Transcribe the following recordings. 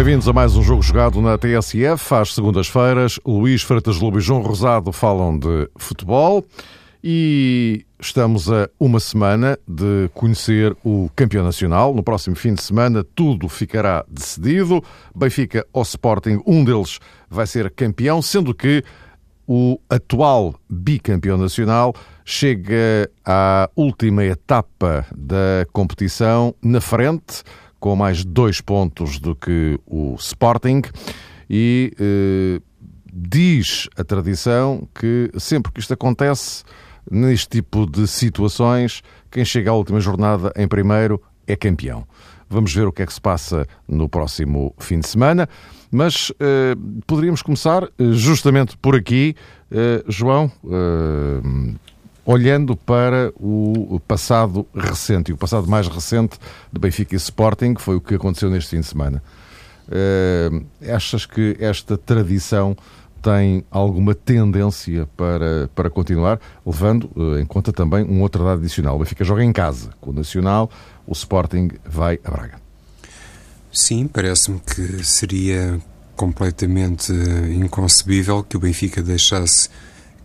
Bem-vindos a mais um jogo jogado na TSF. Às segundas-feiras, Luís Freitas Lobo e João Rosado falam de futebol e estamos a uma semana de conhecer o campeão nacional. No próximo fim de semana, tudo ficará decidido. Benfica ou Sporting, um deles vai ser campeão, sendo que o atual bicampeão nacional chega à última etapa da competição na frente com mais dois pontos do que o Sporting. E eh, diz a tradição que sempre que isto acontece, neste tipo de situações, quem chega à última jornada em primeiro é campeão. Vamos ver o que é que se passa no próximo fim de semana, mas eh, poderíamos começar eh, justamente por aqui, eh, João eh, olhando para o passado recente, e o passado mais recente de Benfica e Sporting, que foi o que aconteceu neste fim de semana. Uh, achas que esta tradição tem alguma tendência para, para continuar, levando uh, em conta também um outro dado adicional. O Benfica joga em casa com o Nacional, o Sporting vai a Braga. Sim, parece-me que seria completamente inconcebível que o Benfica deixasse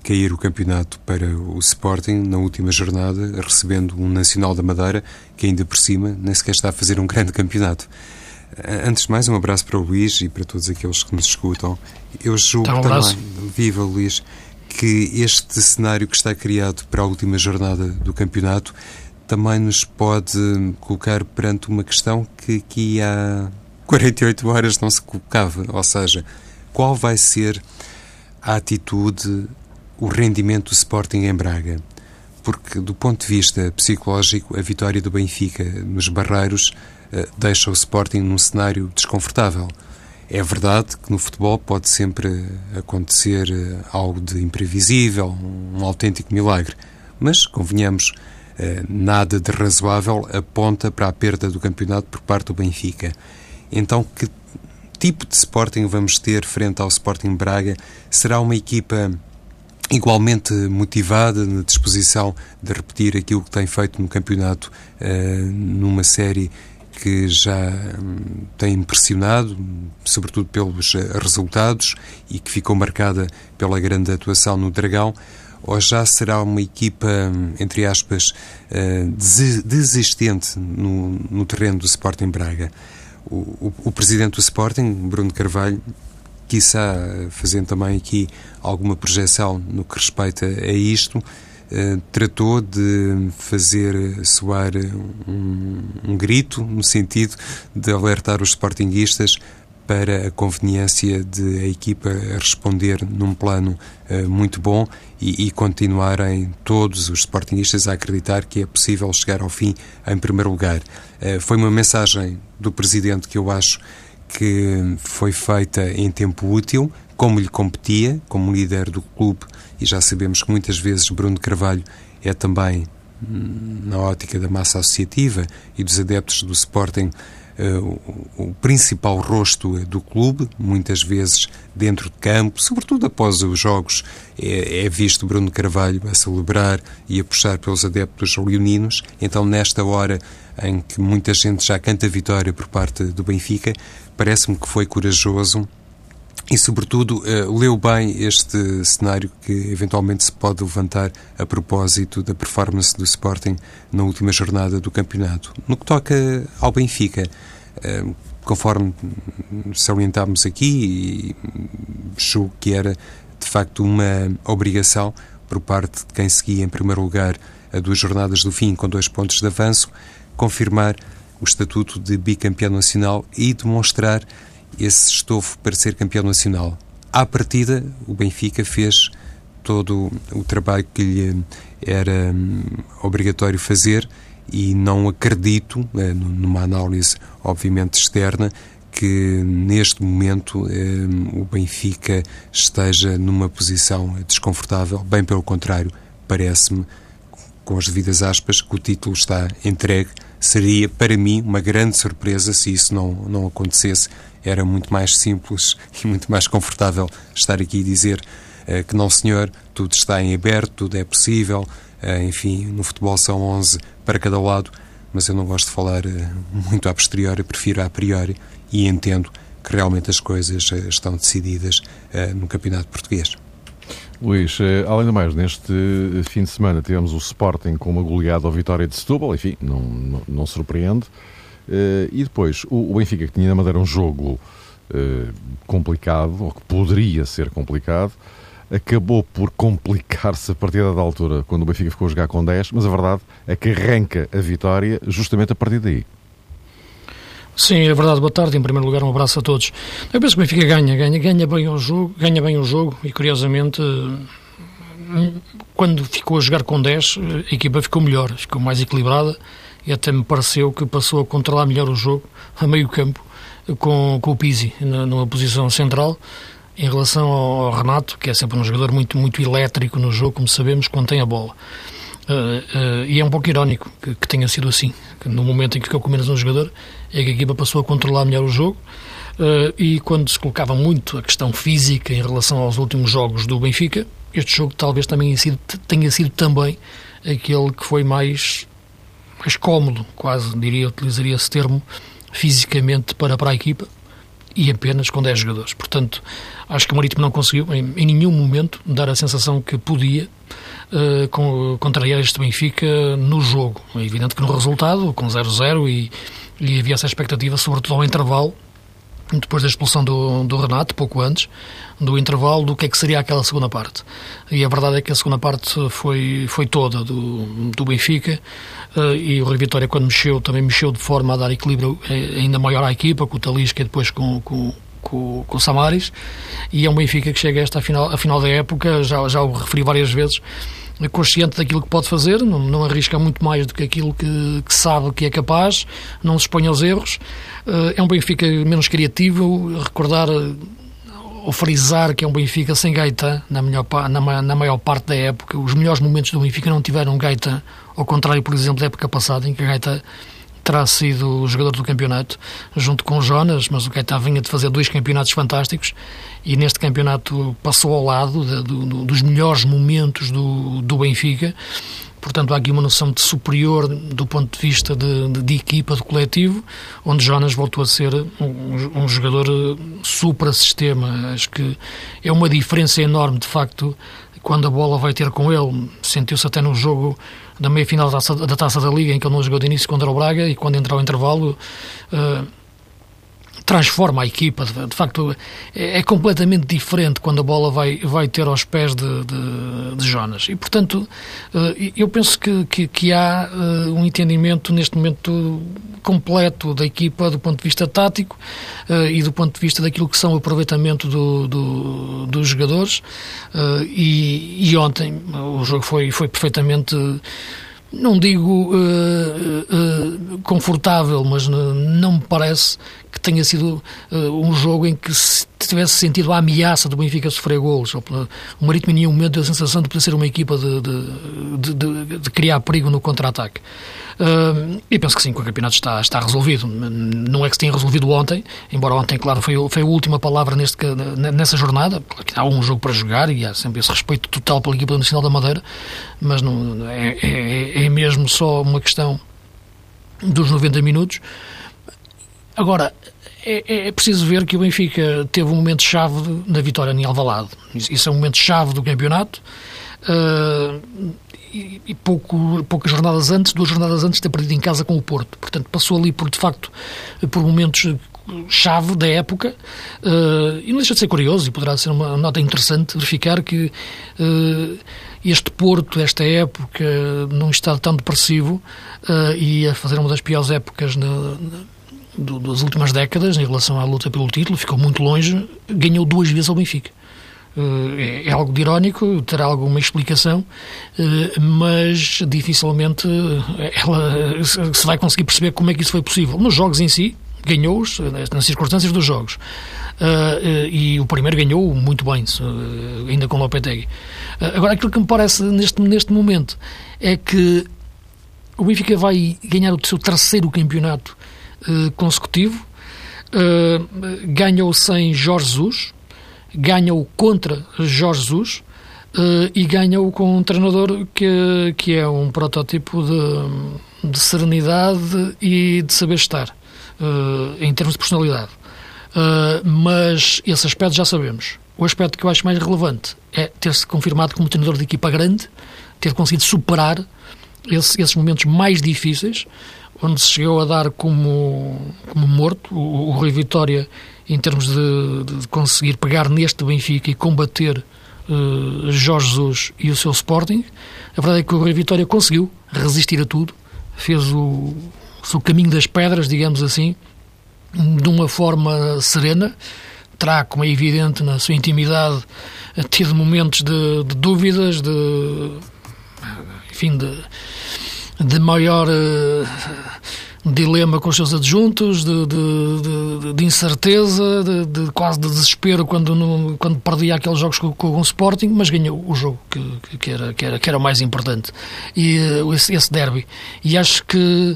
cair o campeonato para o Sporting na última jornada, recebendo um Nacional da Madeira que ainda por cima nem sequer está a fazer um grande campeonato. Antes de mais, um abraço para o Luís e para todos aqueles que nos escutam. Eu julgo um também, viva Luís, que este cenário que está criado para a última jornada do campeonato também nos pode colocar perante uma questão que aqui há 48 horas não se colocava, ou seja, qual vai ser a atitude o rendimento do Sporting em Braga. Porque, do ponto de vista psicológico, a vitória do Benfica nos Barreiros uh, deixa o Sporting num cenário desconfortável. É verdade que no futebol pode sempre acontecer uh, algo de imprevisível, um autêntico milagre, mas, convenhamos, uh, nada de razoável aponta para a perda do campeonato por parte do Benfica. Então, que tipo de Sporting vamos ter frente ao Sporting Braga? Será uma equipa igualmente motivada, na disposição de repetir aquilo que tem feito no campeonato, uh, numa série que já um, tem impressionado, sobretudo pelos eh, resultados e que ficou marcada pela grande atuação no Dragão, ou já será uma equipa, hum, entre aspas, uh, desistente no, no, terreno do Sporting Braga? O, o, o presidente do Sporting, Bruno Carvalho, quiçá fazendo também aqui alguma projeção no que respeita a isto, eh, tratou de fazer soar um, um, grito no sentido de alertar os sportinguistas para a conveniência de a equipa responder num plano uh, muito bom e, e, continuarem todos os sportinguistas a acreditar que é possível chegar ao fim em primeiro lugar. Uh, foi uma mensagem do Presidente que eu acho que foi feita em tempo útil, como lhe competia, como líder do clube, e já sabemos que muitas vezes Bruno Carvalho é também, hum, na ótica da massa associativa e dos adeptos do Sporting, uh, o, principal rosto do clube, muitas vezes dentro de campo, sobretudo após os jogos, é, é, visto Bruno Carvalho a celebrar e a puxar pelos adeptos leoninos. Então, nesta hora em que muita gente já canta vitória por parte do Benfica, parece-me que foi corajoso e, sobretudo, uh, leu bem este cenário que eventualmente se pode levantar a propósito da performance do Sporting na última jornada do campeonato. No que toca ao Benfica, uh, conforme salientámos aqui, julgo que era de facto uma obrigação por parte de quem seguia em primeiro lugar a duas jornadas do fim com dois pontos de avanço, confirmar o estatuto de bicampeão nacional e demonstrar esse estofo para ser campeão nacional. À partida, o Benfica fez todo o trabalho que lhe era hum, obrigatório fazer e não acredito, eh, numa análise obviamente externa, que neste momento eh, o Benfica esteja numa posição desconfortável, bem pelo contrário, parece-me, com as devidas aspas, que o título está entregue. Seria, para mim, uma grande surpresa se isso não, não acontecesse. Era muito mais simples e muito mais confortável estar aqui e dizer eh, que não, senhor, tudo está em aberto, tudo é possível. Eh, enfim, no futebol são 11 para cada lado, mas eu não gosto de falar eh, muito a posteriori, prefiro a priori e entendo que realmente as coisas estão decididas uh, no Campeonato Português. Luís, uh, além do mais, neste fim de semana tivemos o Sporting com uma goleada ao Vitória de Setúbal, enfim, não, não, não surpreende. Uh, e depois, o, o, Benfica, que tinha na Madeira um jogo complicado, ou que poderia ser complicado, acabou por complicar-se a partir da altura, quando o Benfica ficou a jogar com 10, mas a verdade é que arranca a vitória justamente a partir daí. Sim, é verdade. Boa tarde. Em primeiro lugar, um abraço a todos. Eu penso que o Benfica ganha, ganha, ganha bem o jogo, ganha bem o jogo e curiosamente quando ficou a jogar com 10, a equipa ficou melhor, ficou mais equilibrada e até me pareceu que passou a controlar melhor o jogo a meio campo com, com o Pizzi na, numa posição central em relação ao Renato, que é sempre um jogador muito, muito elétrico no jogo, como sabemos, quando tem a bola. Uh, uh, e é um pouco irónico que, que, tenha sido assim. No momento em que ficou com menos um jogador, é que a equipa passou a controlar melhor o jogo. Uh, e quando se colocava muito a questão física em relação aos últimos jogos do Benfica, este jogo talvez também tenha sido também aquele que foi mais, mais cómodo, quase diria, utilizaria esse termo, fisicamente para, para a equipa e apenas com 10 jogadores. Portanto, acho que o Marítimo não conseguiu em, em nenhum momento dar a sensação que podia uh, com, contrariar este Benfica no jogo. É evidente que no resultado, com 0-0, e, e havia essa expectativa, sobretudo ao intervalo, depois da expulsão do, do Renato, pouco antes, do intervalo, do que é que seria aquela segunda parte. E a verdade é que a segunda parte foi, foi toda do, do Benfica uh, e o Rui Vitória, quando mexeu, também mexeu de forma a dar equilíbrio eh, ainda maior à equipa, com o Talisca e depois com, com, com, com o Samaris. E é um Benfica que chega a esta final, a final da época, já, já o referi várias vezes, consciente daquilo que pode fazer, não, não arrisca muito mais do que aquilo que, que, sabe que é capaz, não se expõe aos erros. Uh, é um Benfica menos criativo, recordar ou frisar que é um Benfica sem Gaeta na, melhor, na, na, maior parte da época. Os melhores momentos do Benfica não tiveram Gaeta, ao contrário, por exemplo, da época passada, em que a Gaeta terá sido o jogador do campeonato, junto com o Jonas, mas o Gaeta vinha de fazer dois campeonatos fantásticos e neste campeonato passou ao lado de, dos melhores momentos do, do Benfica. Portanto, há aqui uma noção de superior do ponto de vista de, de, de equipa, coletivo, onde Jonas voltou a ser um, um jogador supra-sistema. Acho que é uma diferença enorme, de facto, quando a bola vai ter com ele. Sentiu-se até no jogo da meia-final da, da, Taça da Liga, em que ele não jogou de início contra o Braga, e quando entra ao intervalo... Uh, transforma a equipa. De, facto, é, é, completamente diferente quando a bola vai, vai ter aos pés de, de, de Jonas. E, portanto, uh, eu penso que, que, que há uh, um entendimento neste momento completo da equipa do ponto de vista tático uh, e do ponto de vista daquilo que são o aproveitamento do, do, dos jogadores. E, e, ontem o jogo foi, foi perfeitamente não digo uh, uh, confortável, mas não me parece tenha sido uh, um jogo em que se tivesse sentido a ameaça do Benfica sofrer golos. O Marítimo em nenhum momento deu a sensação de poder ser uma equipa de, de, de, de criar perigo no contra-ataque. Uh, e penso que sim, que o campeonato está, está resolvido. Não é que se tenha resolvido ontem, embora ontem, claro, foi, foi a última palavra neste, nessa jornada. Há um jogo para jogar e há sempre esse respeito total pela equipa nacional da Madeira, mas não, é, é, é mesmo só uma questão dos 90 minutos. Agora, é, é, preciso ver que o Benfica teve um momento-chave na vitória em Alvalade. Isso é um momento-chave do campeonato. Uh, e, e pouco, poucas jornadas antes, duas jornadas antes, ter perdido em casa com o Porto. Portanto, passou ali por, de facto, por momentos chave da época uh, e não deixa de ser curioso e poderá ser uma nota interessante verificar que uh, este Porto, esta época, num estado tão depressivo uh, e a fazer uma das piores épocas na, das últimas décadas em relação à luta pelo título, ficou muito longe, ganhou duas vezes ao Benfica. Uh, é, é, algo de irónico, terá alguma explicação, uh, mas dificilmente ela se vai conseguir perceber como é que isso foi possível. Nos jogos em si, ganhou-os nas circunstâncias dos jogos. E o primeiro ganhou muito bem, ainda com Lopetegui. agora, aquilo que me parece neste, neste momento é que o Benfica vai ganhar o seu terceiro campeonato consecutivo, ganhou sem Jorge Jesus, ganhou contra Jorge Jesus e ganhou com um treinador que, que é um protótipo de, de serenidade e de saber estar. em termos de personalidade. Uh, mas esse aspecto já sabemos. O aspecto que eu acho mais relevante é ter-se confirmado como treinador de equipa grande, ter conseguido superar esse, esses momentos mais difíceis, onde se chegou a dar como, como morto o, o Rui Vitória em termos de, de, conseguir pegar neste Benfica e combater uh, Jorge Jesus e o seu Sporting. A verdade é que o Rui Vitória conseguiu resistir a tudo, fez o, o caminho das pedras, digamos assim, de uma forma serena. Terá, como é evidente, na sua intimidade, tido momentos de, de dúvidas, de. enfim, de, de maior. Uh, dilema com os seus adjuntos, de, de, de, de incerteza, de, quase de desespero quando, no, quando perdia aqueles jogos com, com o Sporting, mas ganhou o jogo que, que, era, que, era, que era o mais importante. E uh, esse, esse derby. E acho que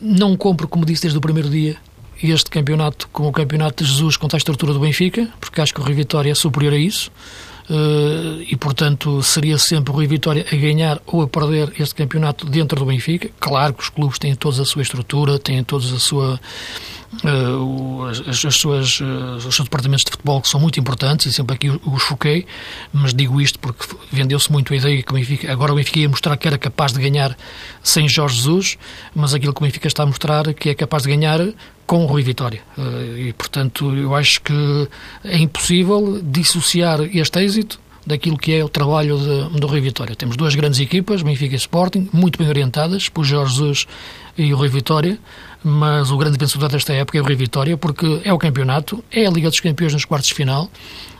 não compro, como disse desde o primeiro dia, este campeonato com o campeonato de Jesus contra a estrutura do Benfica, porque acho que o Rio Vitória é superior a isso. Uh, e, portanto, seria sempre o Rio Vitória a ganhar ou a perder este campeonato dentro do Benfica. Claro que os clubes têm todos a sua estrutura, têm todos a sua uh, as, as, suas, uh, os seus departamentos de futebol que são muito importantes e sempre aqui os foquei, mas digo isto porque vendeu-se muito a ideia que o Benfica, agora o Benfica ia mostrar que era capaz de ganhar sem Jorge Jesus, mas aquilo que o Benfica está a mostrar que é capaz de ganhar com o Rui Vitória. Uh, e, portanto, eu acho que é impossível dissociar este êxito daquilo que é o trabalho de, do Rui Vitória. Temos duas grandes equipas, Benfica e Sporting, muito bem orientadas por Jorge Jesus e o Rui Vitória, mas o grande vencedor desta época é o Rui Vitória, porque é o campeonato, é a Liga dos Campeões nos quartos de final,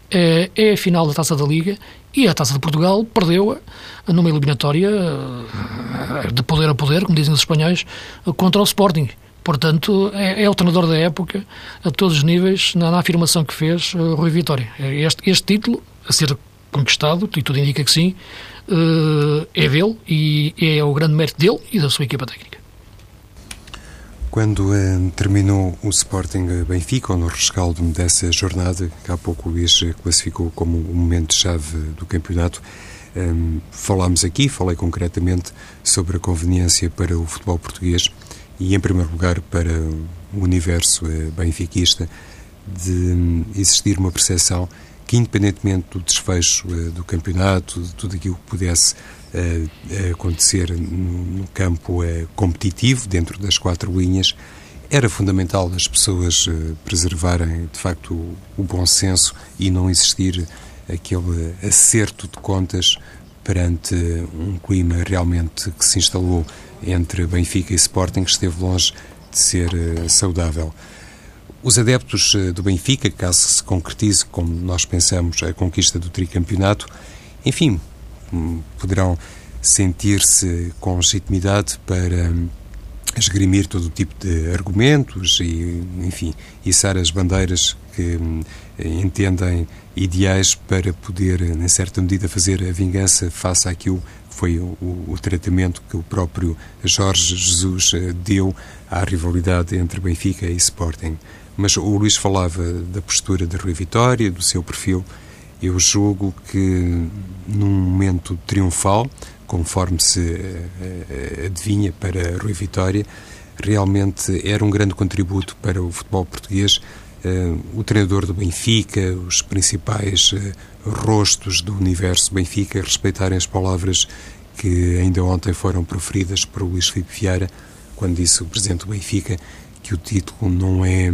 é, é a final da Taça da Liga e a Taça de Portugal perdeu-a numa eliminatória eh, de poder a poder, como dizem os espanhóis, contra o Sporting. Portanto, é, é, o treinador da época, a todos os níveis, na, na afirmação que fez uh, Rui Vitória. Este, este título, a ser conquistado, e tudo indica que sim, uh, é dele e é o grande mérito dele e da sua equipa técnica. Quando uh, terminou o Sporting Benfica, ou no rescaldo dessa jornada, que há pouco o Luís classificou como o momento-chave do campeonato, um, falámos aqui, falei concretamente sobre a conveniência para o futebol português e, em primeiro lugar, para o universo uh, benfiquista, de um, existir uma percepção que, independentemente do desfecho uh, do campeonato, de tudo aquilo que pudesse uh, acontecer no, campo competitivo, dentro das quatro linhas, era fundamental as pessoas preservarem, de facto, o, bom senso e não existir aquele acerto de contas perante um clima realmente que se instalou entre Benfica e Sporting, esteve longe de ser saudável. Os adeptos eh, do Benfica, caso se concretize, como nós pensamos, a conquista do tricampeonato, enfim, hum, poderão sentir-se com legitimidade para hum, esgrimir todo o tipo de argumentos e, enfim, içar as bandeiras que hum, entendem ideais para poder, em certa medida, fazer a vingança face àquilo foi o, o, tratamento que o próprio Jorge Jesus eh, deu à rivalidade entre Benfica e Sporting. Mas o Luís falava da postura de Rui Vitória, do seu perfil. Eu julgo que num momento triunfal, conforme se eh, eh, adivinha para Rui Vitória, realmente era um grande contributo para o futebol português. Eh, o treinador do Benfica, os principais rostos do universo Benfica respeitarem as palavras que ainda ontem foram proferidas por Luís Filipe Vieira, quando disse o presidente do Benfica que o título não é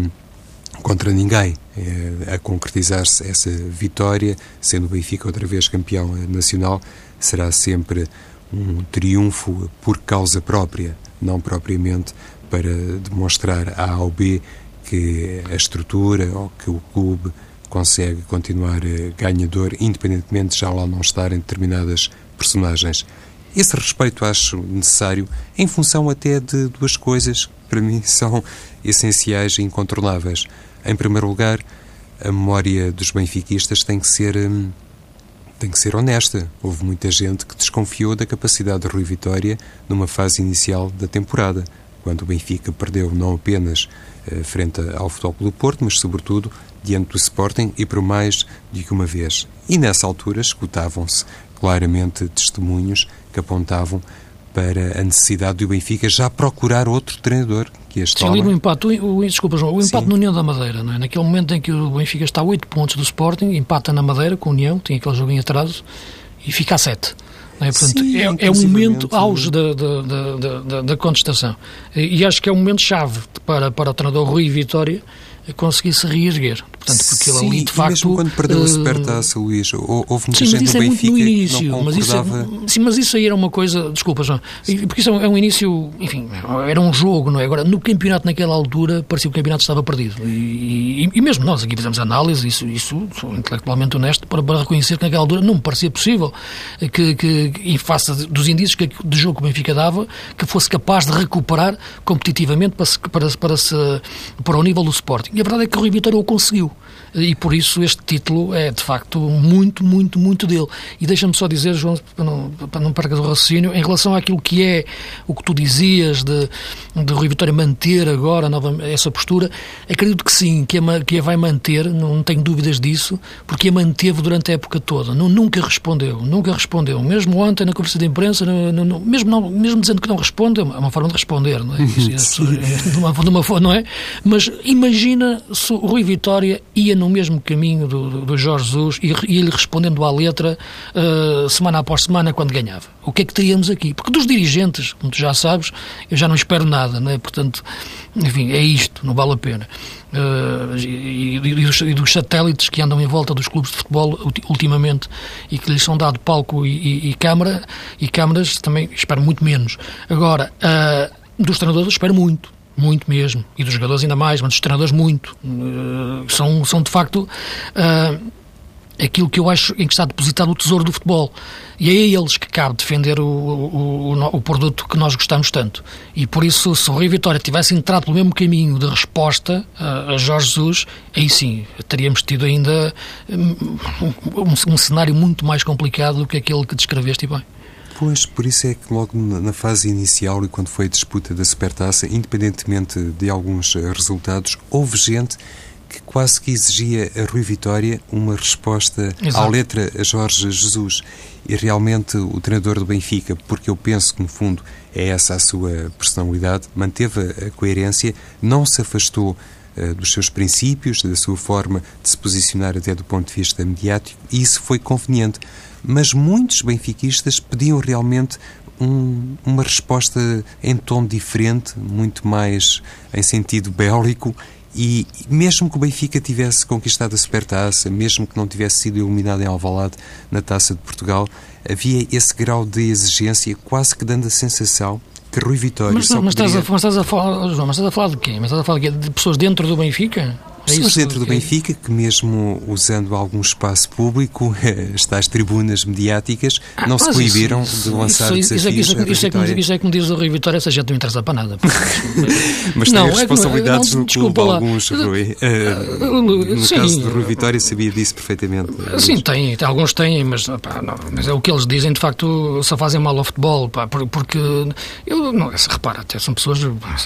contra ninguém. É, a concretizar-se essa vitória, sendo o Benfica outra vez campeão nacional, será sempre um triunfo por causa própria, não propriamente para demonstrar a A ou B que a estrutura ou que o clube consegue continuar eh, ganhador, independentemente de já lá não estarem determinadas personagens. Esse respeito acho necessário em função até de duas coisas que para mim são essenciais e incontornáveis. Em primeiro lugar, a memória dos benfiquistas tem que ser hum, tem que ser honesta. Houve muita gente que desconfiou da capacidade de Rui Vitória numa fase inicial da temporada, quando o Benfica perdeu não apenas eh, frente ao Futebol do Porto, mas sobretudo diante do Sporting e por mais de que uma vez. E nessa altura escutavam-se claramente testemunhos que apontavam para a necessidade do Benfica já procurar outro treinador que este Sim, ali no empate, o, o, desculpa João, o empate Sim. no União da Madeira, não é? naquele momento em que o Benfica está a 8 pontos do Sporting, empata na Madeira com o União, tem aquele em atraso, e fica a 7. É? Portanto, Sim, é, é o momento auge da, da, da, da, contestação. E, e acho que é um momento chave para, para o treinador Rui Vitória conseguir se reerguer. Portanto, porque Sim, ali, de facto. Mesmo quando perdeu uh, a supertaça, Luís, houve muita sim, gente do é Benfica no início, que não mas isso, é- Sim, mas isso aí era uma coisa. Desculpa, João. Porque isso é um início. Enfim, era um jogo, não é? Agora, no campeonato, naquela altura, parecia que o campeonato estava perdido. E, e, e mesmo nós aqui fizemos análise, isso, isso sou intelectualmente honesto, para, para, reconhecer que naquela altura não me parecia possível que, que em face dos indícios que, de jogo que o Benfica dava, que fosse capaz de recuperar competitivamente para, para, para, para, para o nível do Sporting. E a verdade é que o Rui Vitória o conseguiu e por isso este título é de facto muito, muito, muito dele. E deixa-me só dizer, João, para não, para não percas o raciocínio, em relação àquilo que é o que tu dizias de, de Rui Vitória manter agora nova, essa postura, acredito que sim, que a, que a vai manter, não tenho dúvidas disso, porque a manteve durante a época toda. Não, nunca respondeu, nunca respondeu. Mesmo ontem na conversa de imprensa, no, no, mesmo, não, mesmo dizendo que não responde, é uma forma de responder, não é? Isso, é, de uma, de uma, não é? Mas imagina se o Rui Vitória ia no mesmo caminho do, do Jorge Jesus e, e ele respondendo à letra uh, semana após semana quando ganhava. O que é que teríamos aqui? Porque dos dirigentes, como tu já sabes, eu já não espero nada, não é? Portanto, enfim, é isto, não vale a pena. Uh, e, e, dos, e, dos, satélites que andam em volta dos clubes de futebol ultimamente e que lhes são dado palco e, e câmara e câmaras também espero muito menos. Agora, uh, dos treinadores espero muito muito mesmo. E dos jogadores ainda mais, mas dos treinadores muito. Uh, são, são de facto uh, aquilo que eu acho em que está depositado o tesouro do futebol. E é a eles que cabe defender o, o, o, o produto que nós gostamos tanto. E por isso, se o Rio Vitória tivesse entrado pelo mesmo caminho de resposta a, a Jorge Jesus, aí sim, teríamos tido ainda um, um, um cenário muito mais complicado do que aquele que descreveste bem. Pois, por isso é que logo na fase inicial e quando foi a disputa da Supertaça, independentemente de alguns eh, resultados, houve gente que quase que exigia a Rui Vitória uma resposta Exato. à letra a Jorge Jesus. E realmente o treinador do Benfica, porque eu penso que no fundo é essa a sua personalidade, manteve a coerência, não se afastou uh, dos seus princípios, da sua forma de se posicionar até do ponto de vista mediático, e isso foi conveniente mas muitos benfiquistas pediam realmente um, uma resposta em tom diferente, muito mais em sentido bélico. E mesmo que o Benfica tivesse conquistado a Supertaça, mesmo que não tivesse sido eliminado em Alvalade na Taça de Portugal, havia esse grau de exigência, quase que dando a sensação que Rui Vitória mas, só mas, poderia... estás a, mas estás a falar, João, mas estás a falar de quem? Mas estás a falar de, quê? de pessoas dentro do Benfica? Pessoas é dentro do Benfica que, mesmo usando algum espaço público, estas tribunas mediáticas, ah, não se coibiram de lançar isso, desafios isso, é, isso, é, isso, é, isso é que me diz o Rui Vitória, essa gente não interessa para nada. Mas não, tem responsabilidades é, não, no clube, lá. alguns, Rui. Uh, no sim, caso do Rui Vitória, sabia disso perfeitamente. Sim, tem, alguns têm, mas, pá, não, mas é o que eles dizem, de facto, só fazem mal ao futebol, pá, porque eu, não, repara, até são pessoas,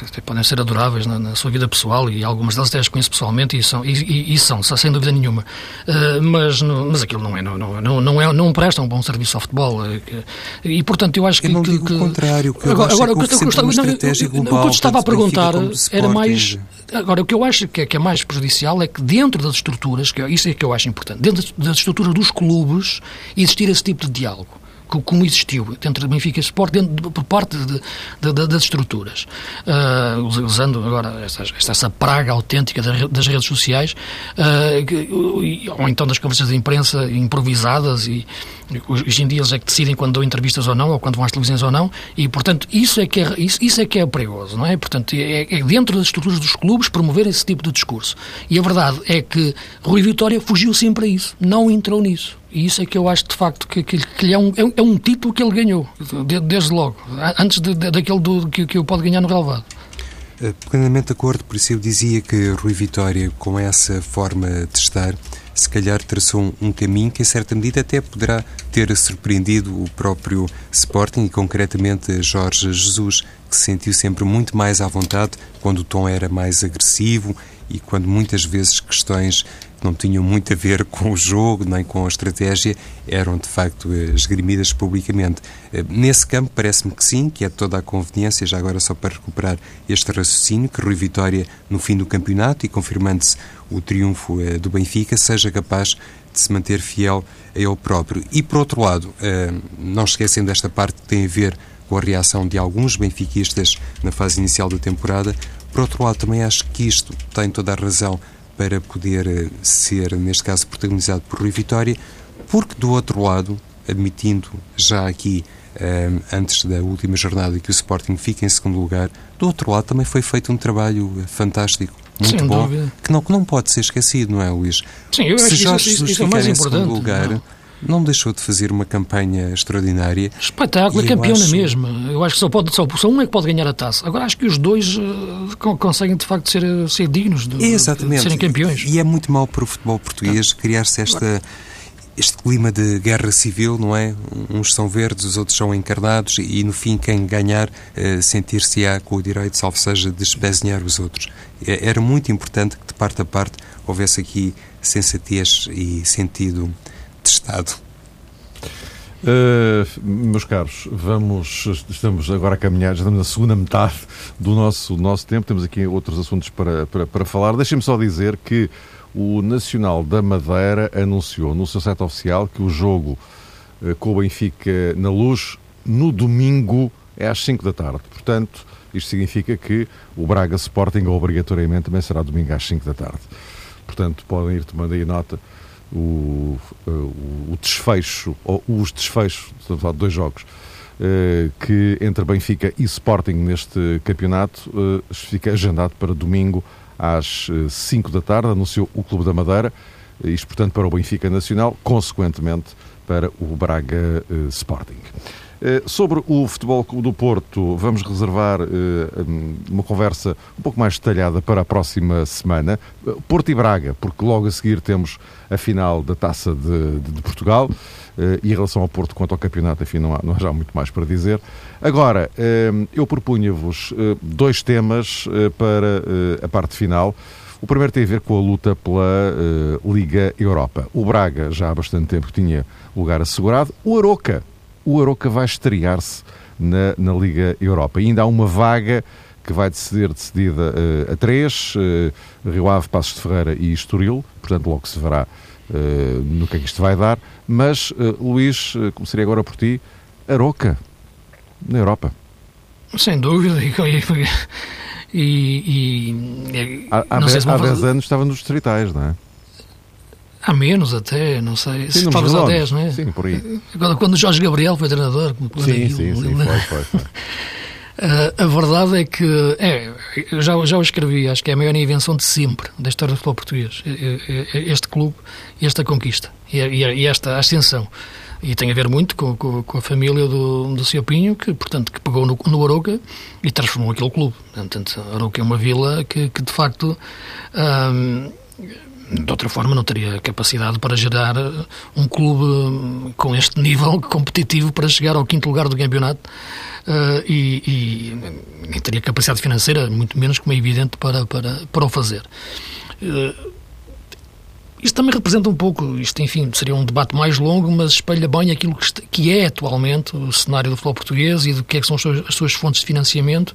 até podem ser adoráveis na, na sua vida pessoal e algumas delas até as conheço pessoalmente e são, e, e são sem dúvida nenhuma. Uh, mas, mas aquilo não é, não, não, não, é, não presta um bom serviço ao futebol. Uh, e, portanto, eu acho que... Eu não que, digo que, o contrário, que agora, agora, que eu, eu, gostava, não, global, o que eu estava a perguntar era mais... Agora, o que eu acho que é, que é mais prejudicial é que dentro das estruturas, que é, isso é que eu acho importante, dentro das estruturas dos clubes, existir esse tipo de diálogo como existiu dentro do Benfica Sport, dentro, por parte de, de, de, das estruturas. Uh, usando agora esta, esta, praga autêntica das redes sociais, uh, ou então das conversas de imprensa improvisadas e, Hoje em dia eles é que decidem quando dão entrevistas ou não, ou quando vão às televisões ou não, e portanto isso é que é, isso, isso é, que é perigoso, não é? Portanto, é, é dentro das estruturas dos clubes promover esse tipo de discurso. E a verdade é que Rui Vitória fugiu sempre a isso, não entrou nisso. E isso é que eu acho de facto que, que, que é, um, é, é um título que ele ganhou, desde logo, antes de, de, daquele do, que, que eu pode ganhar no relevado. Eh, plenamente de acordo, por isso eu dizia que Rui Vitória, com essa forma de estar, se calhar traçou um caminho que, em certa medida, até poderá ter surpreendido o próprio Sporting e, concretamente, Jorge Jesus, que se sentiu sempre muito mais à vontade quando o tom era mais agressivo e quando muitas vezes questões que não tinham muito a ver com o jogo nem com a estratégia eram de facto esgrimidas publicamente. Eh, nesse campo parece-me que sim, que é toda a conveniência, já agora só para recuperar este raciocínio, que Rui Vitória no fim do campeonato e confirmando-se o triunfo eh, do Benfica seja capaz de se manter fiel a ele próprio. E por outro lado, eh, não esquecendo esta parte que tem a ver com a reação de alguns benfiquistas na fase inicial da temporada, por outro lado, também acho que isto tem toda a razão para poder eh, ser, neste caso, protagonizado por Rui Vitória, porque do outro lado, admitindo já aqui, eh, antes da última jornada, que o Sporting fica em segundo lugar, do outro lado também foi feito um trabalho eh, fantástico, muito Sem bom, que não, que não pode ser esquecido, não é, Luís? Sim, eu Se acho Jorge que isso, isso, isso é mais importante. Lugar, não não deixou de fazer uma campanha extraordinária. Espetáculo, é campeão acho... na mesma. Eu acho que só, pode, só, só um é que pode ganhar a taça. Agora acho que os dois uh, conseguem de facto ser, ser dignos de, Exatamente. de serem campeões. E é muito mal para o futebol português criar-se esta este clima de guerra civil, não é? Uns são verdes, os outros são encarnados e, no fim, quem ganhar uh, sentir-se-á com o direito, salvo seja, de espezinhar os outros. É, era muito importante que, de parte a parte, houvesse aqui sensatez e sentido de Estado. Uh, meus caros, vamos, estamos agora a caminhar, já estamos na segunda metade do nosso, do nosso tempo, temos aqui outros assuntos para, para, para falar. Deixem-me só dizer que o Nacional da Madeira anunciou no seu site oficial que o jogo uh, com o Benfica na luz no domingo é às 5 da tarde. Portanto, isto significa que o Braga Sporting obrigatoriamente também será domingo às 5 da tarde. Portanto, podem ir tomando aí nota o, o, o desfecho, ou os desfechos, estamos a falar de dois jogos, uh, que entre Benfica e Sporting neste campeonato uh, fica agendado para domingo às 5 eh, da tarde, anunciou o Clube da Madeira, isto portanto para o Benfica Nacional, consequentemente para o Braga Sporting. Eh, sobre o Futebol Clube do Porto, vamos reservar eh, uma conversa um pouco mais detalhada para a próxima semana. Eh, Porto e Braga, porque logo a seguir temos a final da Taça de, de, de Portugal. E em relação ao Porto quanto ao campeonato, enfim, não há, não há já muito mais para dizer. Agora, eu propunha-vos dois temas para a parte final. O primeiro tem a ver com a luta pela Liga Europa. O Braga já há bastante tempo tinha lugar assegurado. O Aroca o Aroca vai estrear-se na, na, Liga Europa. E ainda há uma vaga que vai decidir decidida uh, a três, uh, Rio Ave, Passos de Ferreira e Estoril, portanto logo se verá uh, no que é que isto vai dar. Mas, Luís, começaria agora por ti, Aroca, na Europa. Sem dúvida, e, e, e há, há, há 10 anos estava nos distritais, não é? Há menos até, não sei. Sim, talvez há 10, não é? Sim, por aí. Agora, quando o Jorge Gabriel foi treinador. Sim, sim, sim, foi, foi, foi. Uh, a verdade é que, é, eu já, já o escrevi, acho que é a maior invenção de sempre da história do futebol português. Este clube, esta conquista e esta ascensão. E tem a ver muito com, com, com a família do, do Sr. Pinho, que, portanto, que pegou no, no Arouca e transformou aquele clube. Portanto, Arouca é uma vila que, que de facto. Um, de outra forma não teria capacidade para gerar eh, um clube com este nível competitivo para chegar ao quinto lugar do campeonato uh, e, e, nem teria capacidade financeira, muito menos como é evidente, para, para, para o fazer. Uh, isto também representa um pouco, isto enfim, seria um debate mais longo, mas espelha bem aquilo que, que é atualmente o cenário do futebol português e do que, é que são as suas, as suas, fontes de financiamento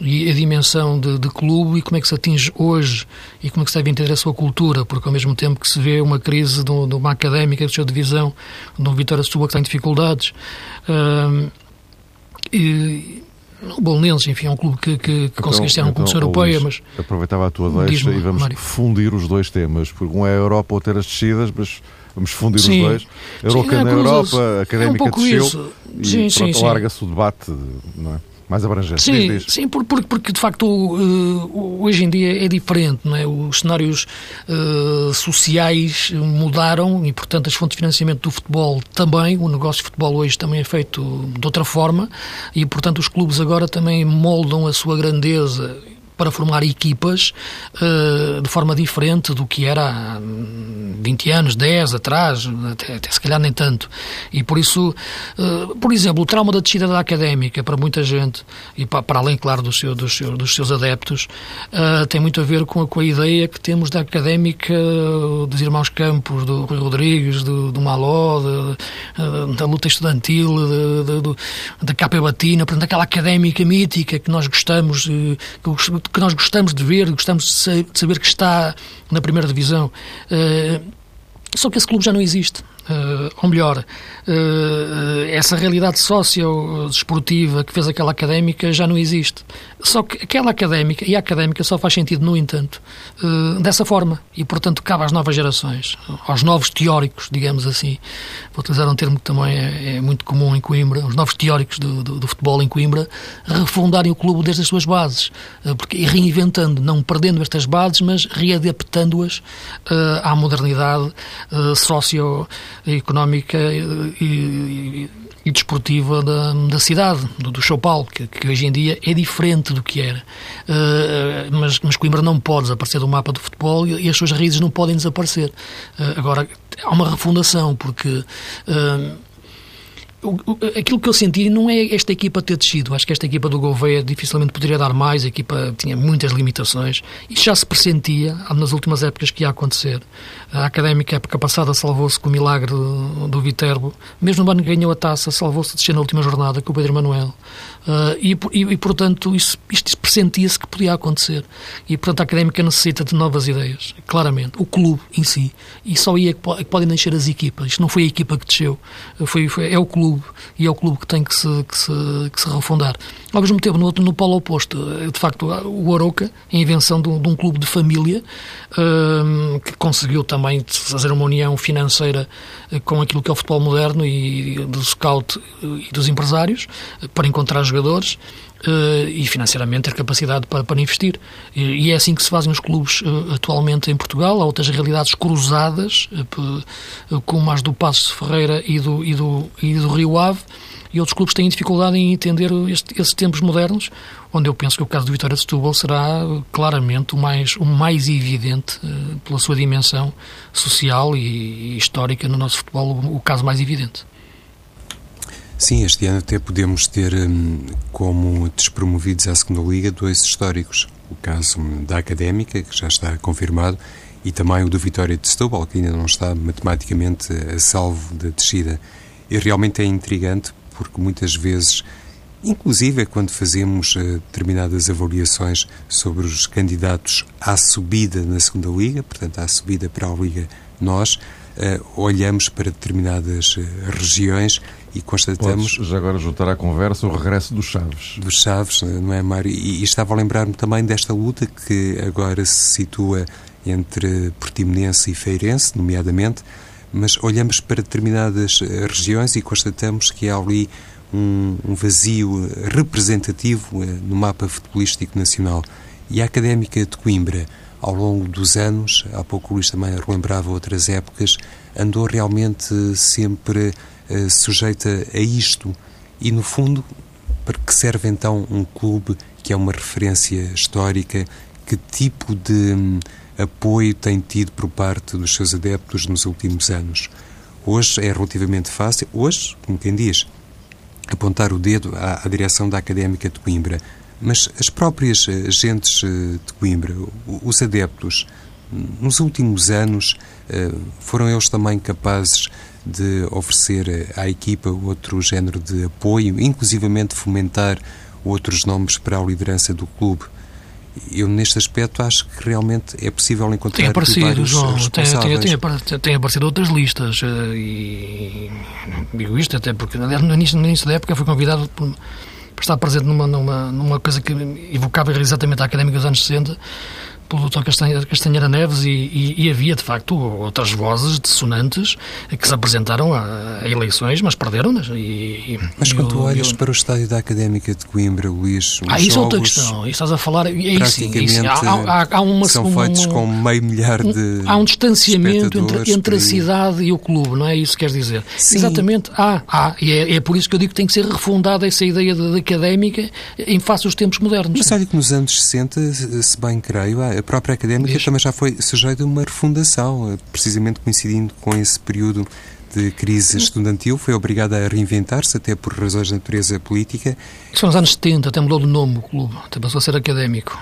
e a dimensão de, de, clube e como é que se atinge hoje e como é que se deve entender a sua cultura, porque ao mesmo tempo que se vê uma crise de, uma académica de sua divisão, de um Vitória Sua que tem dificuldades, uh, e, o Bolonenses, enfim, é um clube que, que, que então, uma competição então, europeia, Luís, mas... Aproveitava a tua deixa e vamos Mário. fundir os dois temas, porque um é a Europa, outro é as descidas, mas vamos fundir sim. os dois. Euroca sim, na é, Europa, a é académica um desceu isso. e sim, pronto, larga-se o debate, não é? Mais abrangente. Sim, diz, diz. sim porque, porque de facto uh, hoje em dia é diferente, não é? Os cenários uh, sociais mudaram e, portanto, as fontes de financiamento do futebol também. O negócio de futebol hoje também é feito de outra forma e, portanto, os clubes agora também moldam a sua grandeza para formar equipas uh, de forma diferente do que era há 20 anos, 10 atrás, até, até se calhar nem tanto. E por isso, uh, por exemplo, o trauma da descida da académica para muita gente, e para, para além, claro, dos, seu, dos, seu, dos seus adeptos, uh, tem muito a ver com a, com a, ideia que temos da académica dos irmãos Campos, do Rui Rodrigues, do, do Maló, de, da luta estudantil, de, de, da Capa Batina, portanto, aquela académica mítica que nós gostamos, que que nós gostamos de ver, gostamos de saber que está na primeira divisão. Só que esse clube já não existe. Uh, ou melhor, uh, essa realidade socio-desportiva que fez aquela académica já não existe. Só que aquela académica e a académica só faz sentido, no entanto, uh, dessa forma. E, portanto, cabe às novas gerações, aos novos teóricos, digamos assim. Vou utilizar um termo que também é, é muito comum em Coimbra, os novos teóricos do, do, do, futebol em Coimbra, refundarem o clube desde as suas bases. porque, e reinventando, não perdendo estas bases, mas readaptando-as à modernidade socio económica e, e, e desportiva da, da cidade, do, do São que, que, hoje em dia é diferente do que era. Uh, mas, mas Coimbra não pode desaparecer do mapa do futebol e, e as suas raízes não podem desaparecer. Uh, agora, há uma refundação, porque. Uh, aquilo que eu senti não é esta equipa ter descido. Acho que esta equipa do Gouveia dificilmente poderia dar mais. A equipa tinha muitas limitações. E já se pressentia nas últimas épocas que ia acontecer. A Académica, época passada, salvou-se com o milagre do, Viterbo. Mesmo o ano que ganhou a taça, salvou-se de descer na última jornada com o Pedro Manuel. Uh, e, e, e, portanto, isso, isto pressentia-se que podia acontecer. E, portanto, a Académica necessita de novas ideias, claramente. O clube em si. E só aí é que, que podem nascer as equipas. Isto não foi a equipa que desceu. Foi, foi, é o clube. E é o clube que tem que se, que se, que se refundar. Ao mesmo tempo, no, no polo oposto, de facto, o Aroca, a invenção de um, de um clube de família, uh, que conseguiu também fazer uma união financeira com aquilo que é o futebol moderno e do scout e dos empresários, para encontrar jogadores uh, e financeiramente ter capacidade para, para investir. E, e, é assim que se fazem os clubes uh, atualmente em Portugal. Há outras realidades cruzadas, uh, como as do Passo Ferreira e do, e, do, e do Rio Ave, e outros clubes têm dificuldade em entender este, esses tempos modernos, onde eu penso que o caso do Vitória de Setúbal será claramente o mais, o mais evidente, pela sua dimensão social e, histórica no nosso futebol, o caso mais evidente. Sim, este ano até podemos ter hum, como despromovidos à segunda Liga dois históricos. O caso da Académica, que já está confirmado, e também o do Vitória de Setúbal, que ainda não está matematicamente a salvo da descida. E realmente é intrigante porque muitas vezes, inclusive quando fazemos uh, determinadas avaliações sobre os candidatos à subida na segunda Liga, portanto à subida para a Liga Nós, olhamos para determinadas uh, regiões e constatamos... Podes já agora juntar à conversa o regresso dos Chaves. Dos Chaves, não é, Mário? E, e estava a lembrar-me também desta luta que agora se situa entre Portimonense e Feirense, nomeadamente, mas olhamos para determinadas eh, regiões e constatamos que há ali um, um vazio representativo no mapa futebolístico nacional. E a Académica de Coimbra ao longo dos anos, há pouco o Luís também relembrava outras épocas, andou realmente sempre uh, sujeita a isto. E, no fundo, para que serve então um clube que é uma referência histórica? Que tipo de um, apoio tem tido por parte dos seus adeptos nos últimos anos? Hoje é relativamente fácil, hoje, como quem diz, apontar o dedo à, à direção da Académica de Coimbra mas as próprias agentes eh, de Coimbra, os adeptos, nos últimos anos eh, foram eles também capazes de oferecer eh, à equipa outro género de apoio, inclusivamente fomentar outros nomes para a liderança do clube. Eu, neste aspecto, acho que realmente é possível encontrar tem aparecido, João, tem, tem, tem, tem, aparecido outras listas e digo isto até porque no início, no início da época fui convidado por estar presente numa, numa, numa coisa que evocava exatamente a académica dos anos 60 pelo Dr. Castanheira Neves e, e, e, havia, de facto, outras vozes dissonantes que se apresentaram a, a eleições, mas perderam-nas. mas quando tu olhas eu... para o estádio da Académica de Coimbra, Luís, ah, isso é outra questão. Isso estás a falar... É é isso. Há, há, há uma, são uma, feitos uma, com meio milhar de Há um distanciamento entre, entre a cidade e o clube, não é isso que queres dizer? Sim. Exatamente, há, há. E é, é, por isso que eu digo que tem que ser refundada essa ideia de, de académica em face aos tempos modernos. Mas olha que nos anos 60, se bem creio, a própria académica também já foi sujeita a uma refundação, precisamente coincidindo com esse período de crise estudantil, foi obrigada a reinventar-se, até por razões de natureza política. São os anos 70, até mudou de nome o clube, até passou a ser académico.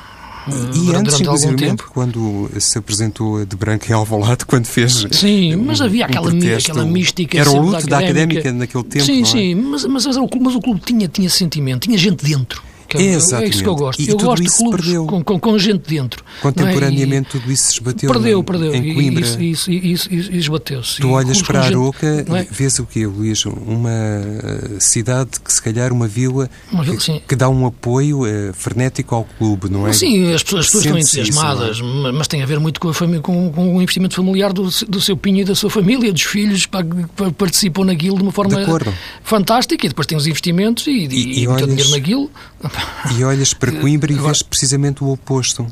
E, antes, inclusive, quando se apresentou de branco em Alvalade, quando fez Sim, mas havia aquela, um aquela mística... Era o luto da académica, da académica naquele tempo, Sim, é? sim, mas, mas, mas, o clube, mas o clube tinha, tinha sentimento, tinha gente dentro. Que é, é isso que eu gosto. E eu gosto de clubes com, com, com, gente dentro. É? Contemporaneamente, é? tudo isso se esbateu Perdeu, perdeu. em Coimbra. Isso, isso, isso, isso esbateu-se. Tu olhas para a Aroca e é? vês o quê, Luís? Uma eh, cidade que, se calhar, uma vila, uma vila que, que, dá um apoio uh, frenético ao clube, não é? Sim, as pessoas, as pessoas estão entusiasmadas, isso, é? mas tem a ver muito com, família, com, com o investimento familiar do, do seu Pinho e da sua família, dos filhos que participam naquilo de uma forma de fantástica e depois tem os investimentos e, e, e, e olhas, dinheiro naquilo. E olhas para Coimbra e Agora, vês precisamente o oposto.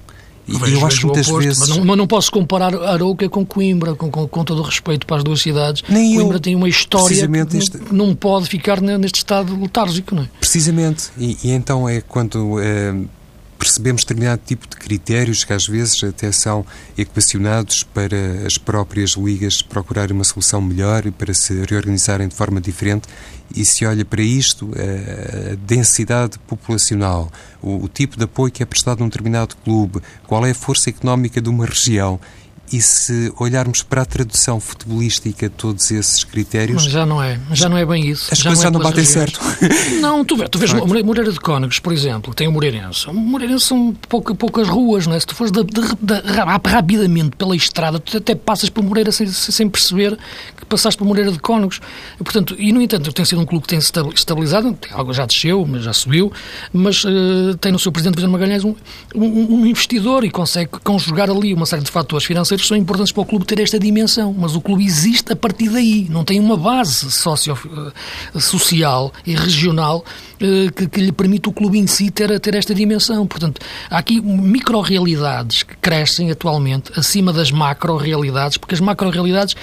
E vejo, eu acho que muitas oposto, vezes. Mas não, mas não, posso comparar Arouca com Coimbra, com, com, com, todo o respeito para as duas cidades. Nem Coimbra eu, tem uma história que este... não, pode ficar neste estado letárgico, não é? Precisamente. E, e então é quando. É, percebemos determinado tipo de critérios que às vezes até são equacionados para as próprias ligas procurarem uma solução melhor e para se reorganizarem de forma diferente. E se olha para isto, a densidade populacional, o, o tipo de apoio que é prestado a um determinado clube, qual é a força económica de uma região e se olharmos para a tradução futebolística de todos esses critérios. Mas já não é, já não é bem isso. As já coisas não, é não batem certo. Não, tu, tu vês Moreira de Cónegos, por exemplo, tem o Moreirense. O Moreirense são pouca, poucas ruas, não é? Se tu fores de, de, de, rapidamente pela estrada, tu até passas por Moreira sem, sem perceber que passaste por Moreira de Cónegos. E, portanto, e no entanto, tem sido um clube que tem estabilizado, algo já desceu, mas já subiu, mas uh, tem no seu presidente, Presidente Magalhães, um, um, um investidor e consegue conjugar ali uma série de fatores financeiros são importantes para o clube ter esta dimensão, mas o clube existe a partir daí, não tem uma base socio, eh, social e regional eh, que, que, lhe permite o clube em si ter, ter esta dimensão. Portanto, há aqui micro-realidades que crescem atualmente acima das macro-realidades, porque as macro-realidades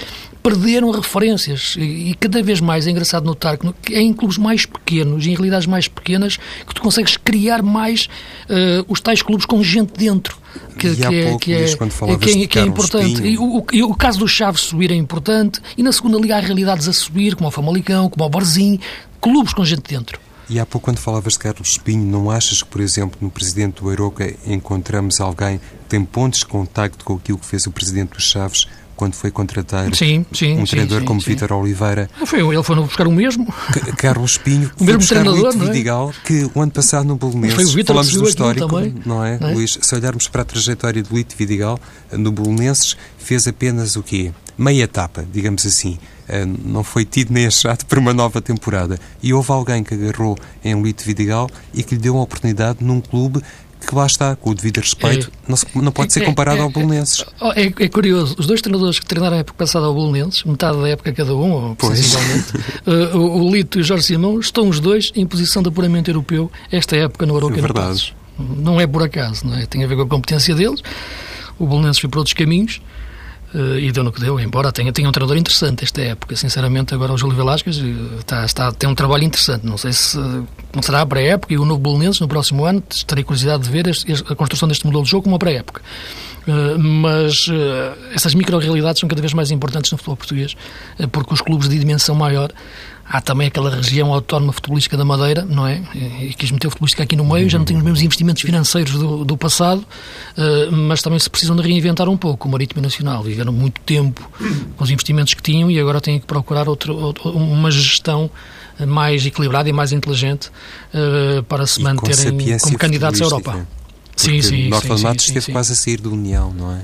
perderam referências e, e, cada vez mais é engraçado notar que é em clubes mais pequenos, em realidades mais pequenas, que tu consegues criar mais uh, os tais clubes com gente dentro. Que, que, é, que, é, que, é, que é importante. E o, e o, caso do Chaves subir é importante, e na segunda liga há realidades a subir, como o Famalicão, como o Barzinho, clubes com gente dentro. E há pouco, quando falavas de Carlos Espinho, não achas que, por exemplo, no presidente do Aroca encontramos alguém que tem pontos de contacto com aquilo que fez o presidente dos Chaves quando foi contratar sim, sim, um treinador sim, como Vítor Oliveira. Ah, foi, ele foi buscar o mesmo. Carlos Pinho, o mesmo treinador, não é? Vidigal, que o ano passado no Bolonenses, falamos do histórico, não é, não é, Luís? Se olharmos para a trajetória do Lito Vidigal, no Bolonenses, fez apenas o quê? Meia etapa, digamos assim. Eh, não foi tido nem achado para uma nova temporada. E houve alguém que agarrou em Lito Vidigal e que lhe deu uma oportunidade num clube que lá está, com o devido respeito, é, não, se, não, pode é, ser comparado é, ao Bolonenses. É, é, curioso, os dois treinadores que treinaram a época passada ao Bolonenses, metade da época cada um, ou sensivelmente, uh, o, o, Lito e o Jorge Simão, estão os dois em posição de apuramento europeu esta época no Aroca. É verdade. Não é por acaso, não é? tem a ver com a competência deles. O Bolonenses foi por outros caminhos e deu no que deu, embora tenha, tenha um treinador interessante esta época. Sinceramente, agora o Júlio Velasquez está, eh, está, tem um trabalho interessante. Não sei se será a época e o novo Bolonenses no próximo ano. Terei curiosidade de ver este, a construção deste modelo de jogo como a pré-época. Uh, mas uh, essas micro-realidades são cada vez mais importantes no futebol português, porque os clubes de dimensão maior Há também aquela região autónoma futebolística da Madeira, não é? E quis meter o futebolística aqui no meio, já não tem os mesmos investimentos financeiros do, do passado, uh, mas também se precisam de reinventar um pouco o Marítimo Nacional. Viveram muito tempo com os investimentos que tinham e agora têm que procurar outro, outro uma gestão mais equilibrada e mais inteligente uh, para se e manterem como candidatos à Europa. Sim, sim. Norte sim, Matos esteve quase a sair da União, não é?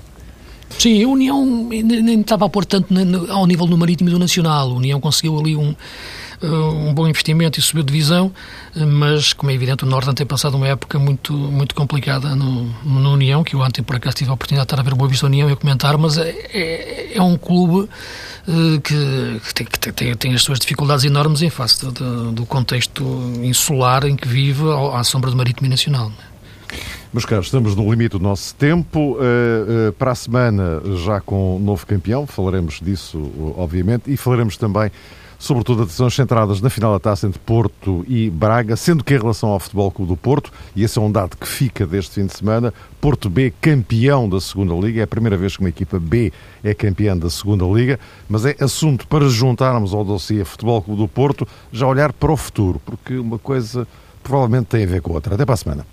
Sim, a União nem estava a pôr tanto ao nível do marítimo e do nacional. A União conseguiu ali um, um bom investimento e subiu divisão, mas, como é evidente, o Norte tem passado uma época muito, muito complicada no, no União, que eu ontem, por acaso, tive a oportunidade de estar a ver Boa Vista União e a comentar, mas é, é, é um clube que, que, tem, que tem, tem, as suas dificuldades enormes em face do, do, contexto insular em que vive à sombra do Marítimo Nacional. Meus caros, estamos no limite do nosso tempo. Uh, uh, para a semana, já com um novo campeão, falaremos disso, obviamente, e falaremos também, sobretudo, de decisões centradas na final da taça entre Porto e Braga, sendo que em relação ao Futebol Clube do Porto, e esse é um dado que fica deste fim de semana, Porto B campeão da segunda Liga, é a primeira vez que uma equipa B é campeã da segunda Liga, mas é assunto para juntarmos ao dossiê Futebol Clube do Porto, já olhar para o futuro, porque uma coisa provavelmente tem a ver com a outra. Até para a semana.